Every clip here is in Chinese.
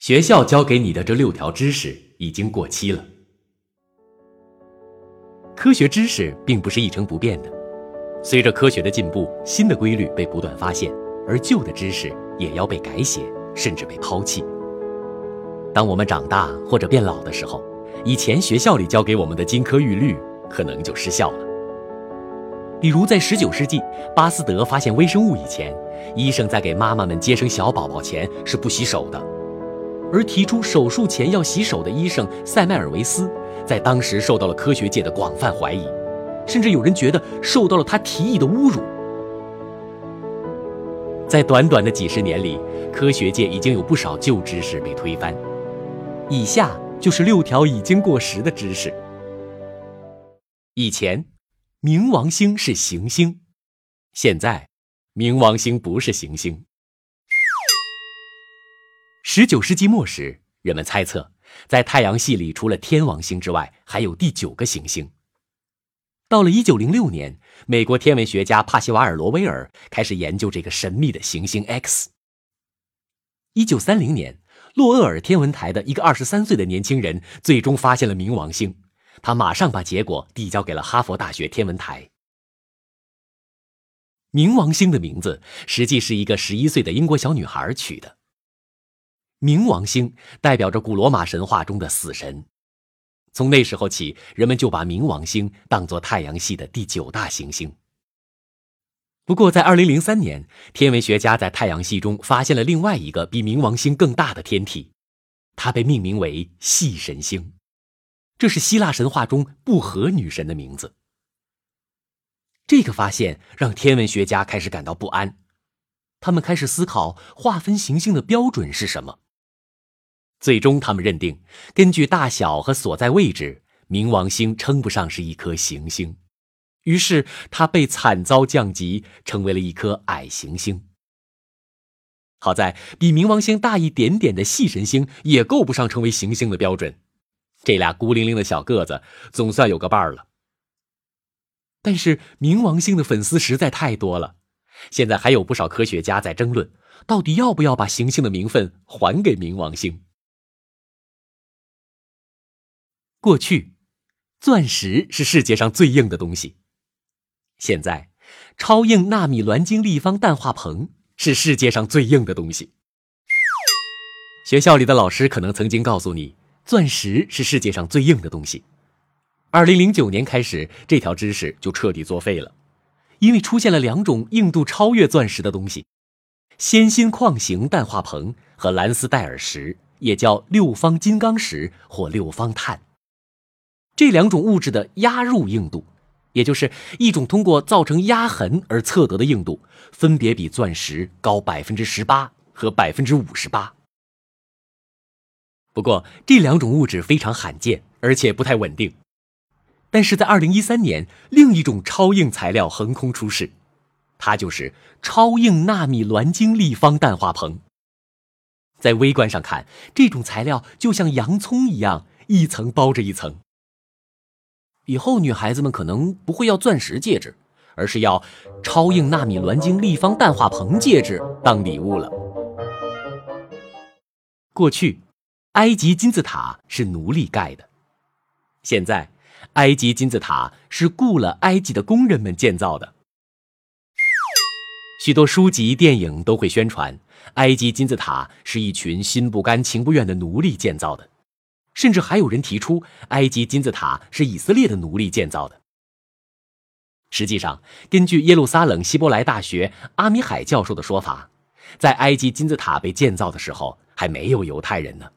学校教给你的这六条知识已经过期了。科学知识并不是一成不变的，随着科学的进步，新的规律被不断发现，而旧的知识也要被改写，甚至被抛弃。当我们长大或者变老的时候，以前学校里教给我们的金科玉律可能就失效了。比如在19世纪，巴斯德发现微生物以前，医生在给妈妈们接生小宝宝前是不洗手的。而提出手术前要洗手的医生塞麦尔维斯，在当时受到了科学界的广泛怀疑，甚至有人觉得受到了他提议的侮辱。在短短的几十年里，科学界已经有不少旧知识被推翻。以下就是六条已经过时的知识：以前，冥王星是行星；现在，冥王星不是行星。十九世纪末时，人们猜测，在太阳系里除了天王星之外，还有第九个行星。到了一九零六年，美国天文学家帕西瓦尔·罗威尔开始研究这个神秘的行星 X。一九三零年，洛厄尔天文台的一个二十三岁的年轻人最终发现了冥王星，他马上把结果递交给了哈佛大学天文台。冥王星的名字实际是一个十一岁的英国小女孩取的。冥王星代表着古罗马神话中的死神，从那时候起，人们就把冥王星当作太阳系的第九大行星。不过，在2003年，天文学家在太阳系中发现了另外一个比冥王星更大的天体，它被命名为系神星，这是希腊神话中不和女神的名字。这个发现让天文学家开始感到不安，他们开始思考划分行星的标准是什么。最终，他们认定，根据大小和所在位置，冥王星称不上是一颗行星，于是它被惨遭降级，成为了一颗矮行星。好在，比冥王星大一点点的细神星也够不上成为行星的标准，这俩孤零零的小个子总算有个伴儿了。但是，冥王星的粉丝实在太多了，现在还有不少科学家在争论，到底要不要把行星的名分还给冥王星。过去，钻石是世界上最硬的东西。现在，超硬纳米卵晶立方氮化硼是世界上最硬的东西。学校里的老师可能曾经告诉你，钻石是世界上最硬的东西。二零零九年开始，这条知识就彻底作废了，因为出现了两种硬度超越钻石的东西：纤锌矿型氮化硼和蓝斯戴尔石，也叫六方金刚石或六方碳。这两种物质的压入硬度，也就是一种通过造成压痕而测得的硬度，分别比钻石高百分之十八和百分之五十八。不过，这两种物质非常罕见，而且不太稳定。但是在二零一三年，另一种超硬材料横空出世，它就是超硬纳米卵晶立方氮化硼。在微观上看，这种材料就像洋葱一样，一层包着一层。以后女孩子们可能不会要钻石戒指，而是要超硬纳米卵晶立方氮化硼戒指当礼物了。过去，埃及金字塔是奴隶盖的，现在，埃及金字塔是雇了埃及的工人们建造的。许多书籍、电影都会宣传，埃及金字塔是一群心不甘情不愿的奴隶建造的。甚至还有人提出，埃及金字塔是以色列的奴隶建造的。实际上，根据耶路撒冷希伯来大学阿米海教授的说法，在埃及金字塔被建造的时候，还没有犹太人呢。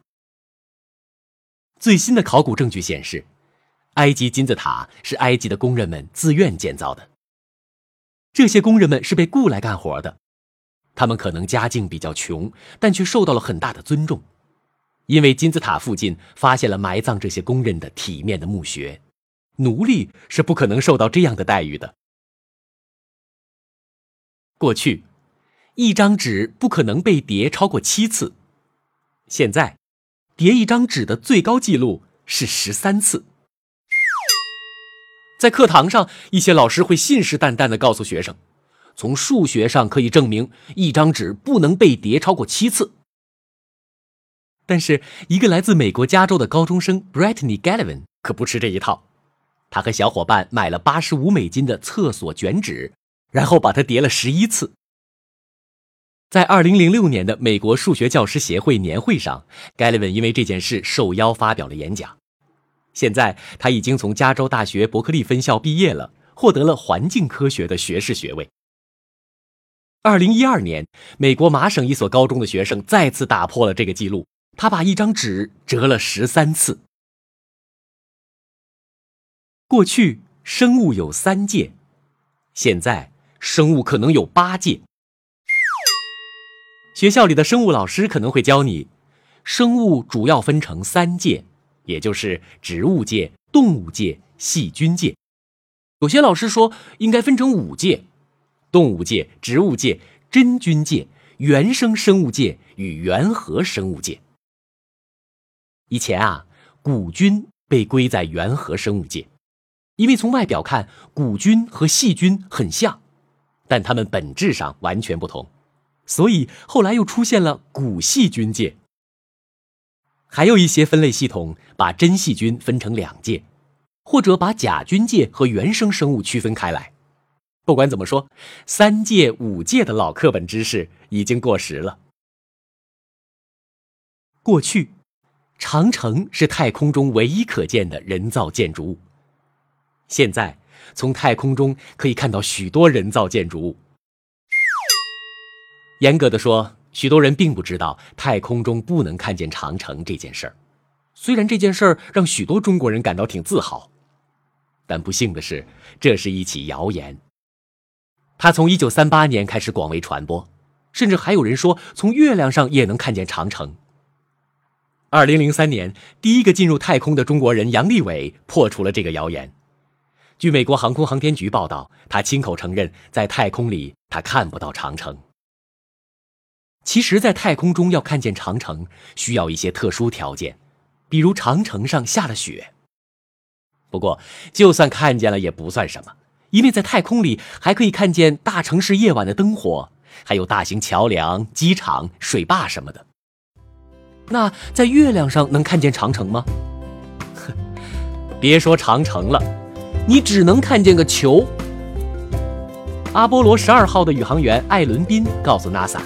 最新的考古证据显示，埃及金字塔是埃及的工人们自愿建造的。这些工人们是被雇来干活的，他们可能家境比较穷，但却受到了很大的尊重。因为金字塔附近发现了埋葬这些工人的体面的墓穴，奴隶是不可能受到这样的待遇的。过去，一张纸不可能被叠超过七次，现在，叠一张纸的最高纪录是十三次。在课堂上，一些老师会信誓旦旦的告诉学生，从数学上可以证明一张纸不能被叠超过七次。但是，一个来自美国加州的高中生 Brittany Gallivan 可不吃这一套。他和小伙伴买了八十五美金的厕所卷纸，然后把它叠了十一次。在二零零六年的美国数学教师协会年会上，Gallivan 因为这件事受邀发表了演讲。现在他已经从加州大学伯克利分校毕业了，获得了环境科学的学士学位。二零一二年，美国麻省一所高中的学生再次打破了这个记录，他把一张纸折了十三次。过去生物有三界，现在生物可能有八界。学校里的生物老师可能会教你，生物主要分成三界。也就是植物界、动物界、细菌界，有些老师说应该分成五界：动物界、植物界、真菌界、原生生物界与原核生物界。以前啊，古菌被归在原核生物界，因为从外表看，古菌和细菌很像，但它们本质上完全不同，所以后来又出现了古细菌界。还有一些分类系统把真细菌分成两界，或者把假菌界和原生生物区分开来。不管怎么说，三界五界的老课本知识已经过时了。过去，长城是太空中唯一可见的人造建筑物。现在，从太空中可以看到许多人造建筑物。严格的说，许多人并不知道太空中不能看见长城这件事儿，虽然这件事儿让许多中国人感到挺自豪，但不幸的是，这是一起谣言。它从1938年开始广为传播，甚至还有人说从月亮上也能看见长城。2003年，第一个进入太空的中国人杨利伟破除了这个谣言。据美国航空航天局报道，他亲口承认，在太空里他看不到长城。其实，在太空中要看见长城，需要一些特殊条件，比如长城上下了雪。不过，就算看见了也不算什么，因为在太空里还可以看见大城市夜晚的灯火，还有大型桥梁、机场、水坝什么的。那在月亮上能看见长城吗？哼 别说长城了，你只能看见个球。阿波罗十二号的宇航员艾伦宾告诉 NASA。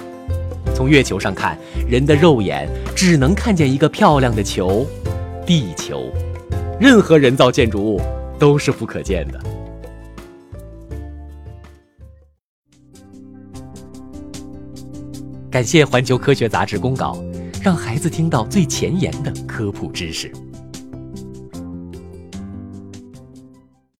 从月球上看，人的肉眼只能看见一个漂亮的球——地球。任何人造建筑物都是不可见的。感谢《环球科学》杂志公稿，让孩子听到最前沿的科普知识。